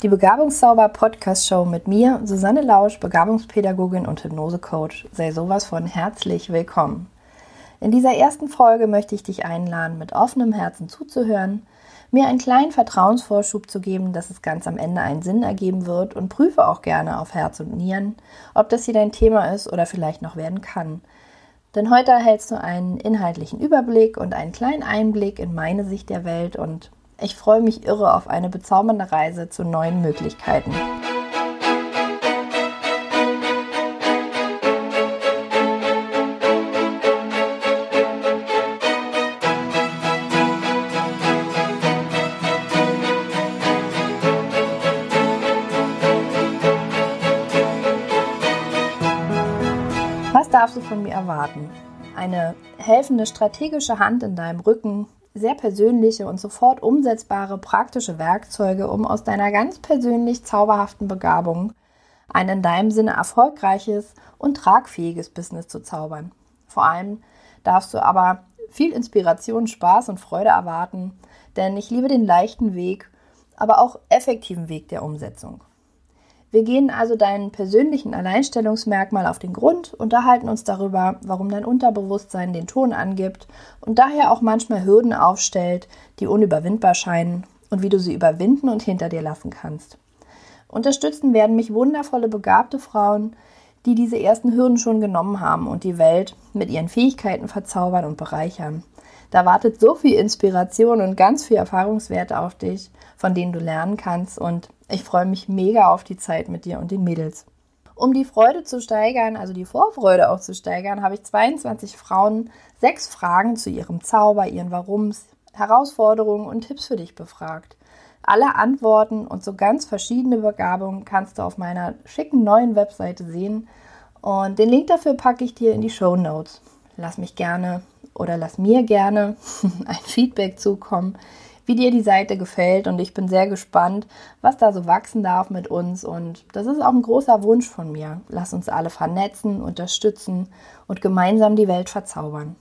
Die Begabungszauber Podcast Show mit mir, Susanne Lausch, Begabungspädagogin und Hypnosecoach, sei sowas von herzlich willkommen. In dieser ersten Folge möchte ich dich einladen, mit offenem Herzen zuzuhören, mir einen kleinen Vertrauensvorschub zu geben, dass es ganz am Ende einen Sinn ergeben wird und prüfe auch gerne auf Herz und Nieren, ob das hier dein Thema ist oder vielleicht noch werden kann. Denn heute erhältst du einen inhaltlichen Überblick und einen kleinen Einblick in meine Sicht der Welt und ich freue mich irre auf eine bezaubernde Reise zu neuen Möglichkeiten. Was darfst du von mir erwarten? Eine helfende strategische Hand in deinem Rücken, sehr persönliche und sofort umsetzbare praktische Werkzeuge, um aus deiner ganz persönlich zauberhaften Begabung ein in deinem Sinne erfolgreiches und tragfähiges Business zu zaubern. Vor allem darfst du aber viel Inspiration, Spaß und Freude erwarten, denn ich liebe den leichten Weg, aber auch effektiven Weg der Umsetzung. Wir gehen also deinen persönlichen Alleinstellungsmerkmal auf den Grund, unterhalten uns darüber, warum dein Unterbewusstsein den Ton angibt und daher auch manchmal Hürden aufstellt, die unüberwindbar scheinen und wie du sie überwinden und hinter dir lassen kannst. Unterstützen werden mich wundervolle, begabte Frauen, die diese ersten Hürden schon genommen haben und die Welt mit ihren Fähigkeiten verzaubern und bereichern. Da wartet so viel Inspiration und ganz viel Erfahrungswerte auf dich, von denen du lernen kannst und ich freue mich mega auf die Zeit mit dir und den Mädels. Um die Freude zu steigern, also die Vorfreude auch zu steigern, habe ich 22 Frauen sechs Fragen zu ihrem Zauber, ihren Warums, Herausforderungen und Tipps für dich befragt. Alle Antworten und so ganz verschiedene Begabungen kannst du auf meiner schicken neuen Webseite sehen. Und den Link dafür packe ich dir in die Show Notes. Lass mich gerne oder lass mir gerne ein Feedback zukommen, wie dir die Seite gefällt und ich bin sehr gespannt, was da so wachsen darf mit uns und das ist auch ein großer Wunsch von mir. Lass uns alle vernetzen, unterstützen und gemeinsam die Welt verzaubern.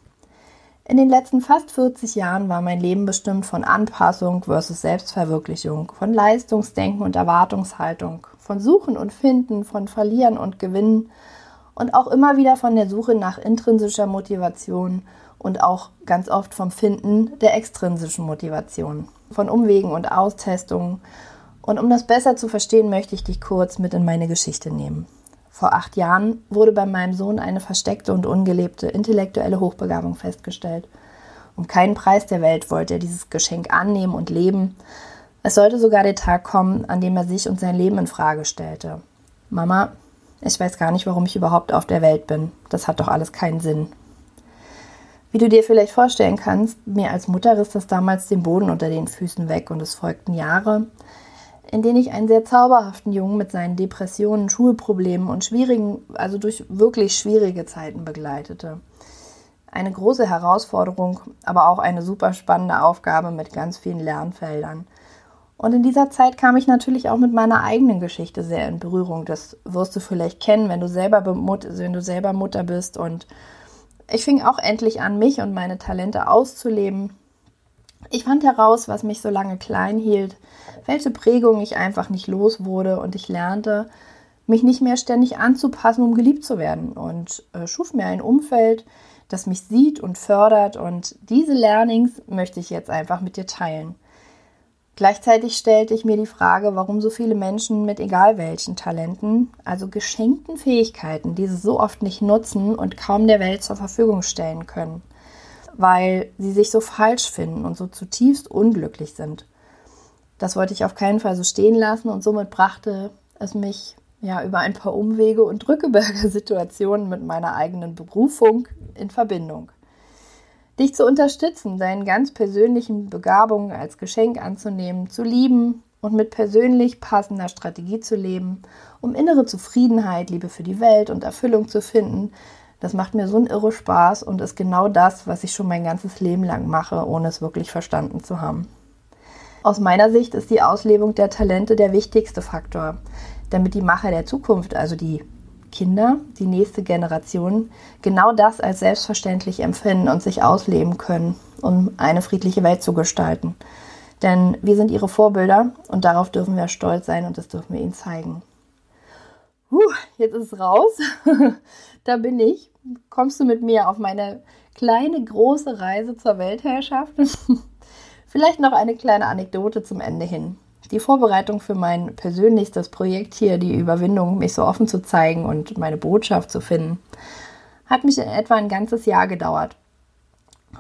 In den letzten fast 40 Jahren war mein Leben bestimmt von Anpassung versus Selbstverwirklichung, von Leistungsdenken und Erwartungshaltung, von Suchen und Finden, von Verlieren und Gewinnen und auch immer wieder von der Suche nach intrinsischer Motivation und auch ganz oft vom Finden der extrinsischen Motivation, von Umwegen und Austestungen. Und um das besser zu verstehen, möchte ich dich kurz mit in meine Geschichte nehmen. Vor acht Jahren wurde bei meinem Sohn eine versteckte und ungelebte intellektuelle Hochbegabung festgestellt. Um keinen Preis der Welt wollte er dieses Geschenk annehmen und leben. Es sollte sogar der Tag kommen, an dem er sich und sein Leben in Frage stellte. Mama, ich weiß gar nicht, warum ich überhaupt auf der Welt bin. Das hat doch alles keinen Sinn. Wie du dir vielleicht vorstellen kannst, mir als Mutter riss das damals den Boden unter den Füßen weg und es folgten Jahre, in denen ich einen sehr zauberhaften Jungen mit seinen Depressionen, Schulproblemen und schwierigen, also durch wirklich schwierige Zeiten begleitete. Eine große Herausforderung, aber auch eine super spannende Aufgabe mit ganz vielen Lernfeldern. Und in dieser Zeit kam ich natürlich auch mit meiner eigenen Geschichte sehr in Berührung. Das wirst du vielleicht kennen, wenn du selber, wenn du selber Mutter bist und ich fing auch endlich an, mich und meine Talente auszuleben. Ich fand heraus, was mich so lange klein hielt, welche Prägung ich einfach nicht los wurde und ich lernte, mich nicht mehr ständig anzupassen, um geliebt zu werden und äh, schuf mir ein Umfeld, das mich sieht und fördert und diese Learnings möchte ich jetzt einfach mit dir teilen. Gleichzeitig stellte ich mir die Frage, warum so viele Menschen mit egal welchen Talenten, also geschenkten Fähigkeiten, diese so oft nicht nutzen und kaum der Welt zur Verfügung stellen können, weil sie sich so falsch finden und so zutiefst unglücklich sind. Das wollte ich auf keinen Fall so stehen lassen und somit brachte es mich ja über ein paar Umwege und Drückeberger Situationen mit meiner eigenen Berufung in Verbindung dich zu unterstützen, deinen ganz persönlichen Begabungen als Geschenk anzunehmen, zu lieben und mit persönlich passender Strategie zu leben, um innere Zufriedenheit, Liebe für die Welt und Erfüllung zu finden. Das macht mir so einen irre Spaß und ist genau das, was ich schon mein ganzes Leben lang mache, ohne es wirklich verstanden zu haben. Aus meiner Sicht ist die Auslebung der Talente der wichtigste Faktor, damit die Macher der Zukunft, also die Kinder, die nächste Generation, genau das als selbstverständlich empfinden und sich ausleben können, um eine friedliche Welt zu gestalten. Denn wir sind ihre Vorbilder und darauf dürfen wir stolz sein und das dürfen wir ihnen zeigen. Puh, jetzt ist es raus. da bin ich. Kommst du mit mir auf meine kleine, große Reise zur Weltherrschaft? Vielleicht noch eine kleine Anekdote zum Ende hin. Die Vorbereitung für mein persönlichstes Projekt hier, die Überwindung, mich so offen zu zeigen und meine Botschaft zu finden, hat mich in etwa ein ganzes Jahr gedauert.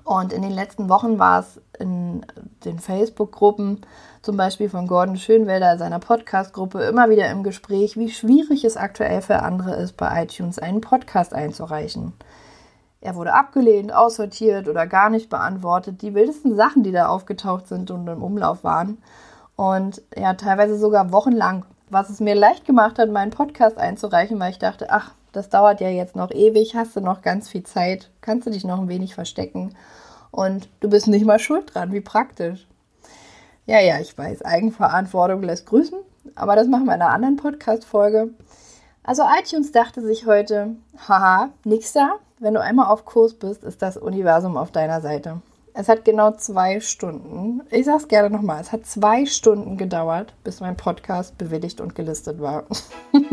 Und in den letzten Wochen war es in den Facebook-Gruppen, zum Beispiel von Gordon Schönwelder, seiner Podcast-Gruppe, immer wieder im Gespräch, wie schwierig es aktuell für andere ist, bei iTunes einen Podcast einzureichen. Er wurde abgelehnt, aussortiert oder gar nicht beantwortet. Die wildesten Sachen, die da aufgetaucht sind und im Umlauf waren. Und ja, teilweise sogar wochenlang, was es mir leicht gemacht hat, meinen Podcast einzureichen, weil ich dachte, ach, das dauert ja jetzt noch ewig, hast du noch ganz viel Zeit, kannst du dich noch ein wenig verstecken und du bist nicht mal schuld dran, wie praktisch. Ja, ja, ich weiß, Eigenverantwortung lässt grüßen, aber das machen wir in einer anderen Podcast-Folge. Also iTunes dachte sich heute, haha, nix da, wenn du einmal auf Kurs bist, ist das Universum auf deiner Seite. Es hat genau zwei Stunden, ich sag's gerne nochmal, es hat zwei Stunden gedauert, bis mein Podcast bewilligt und gelistet war.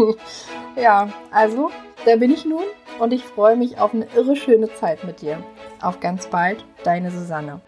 ja, also, da bin ich nun und ich freue mich auf eine irre schöne Zeit mit dir. Auf ganz bald, deine Susanne.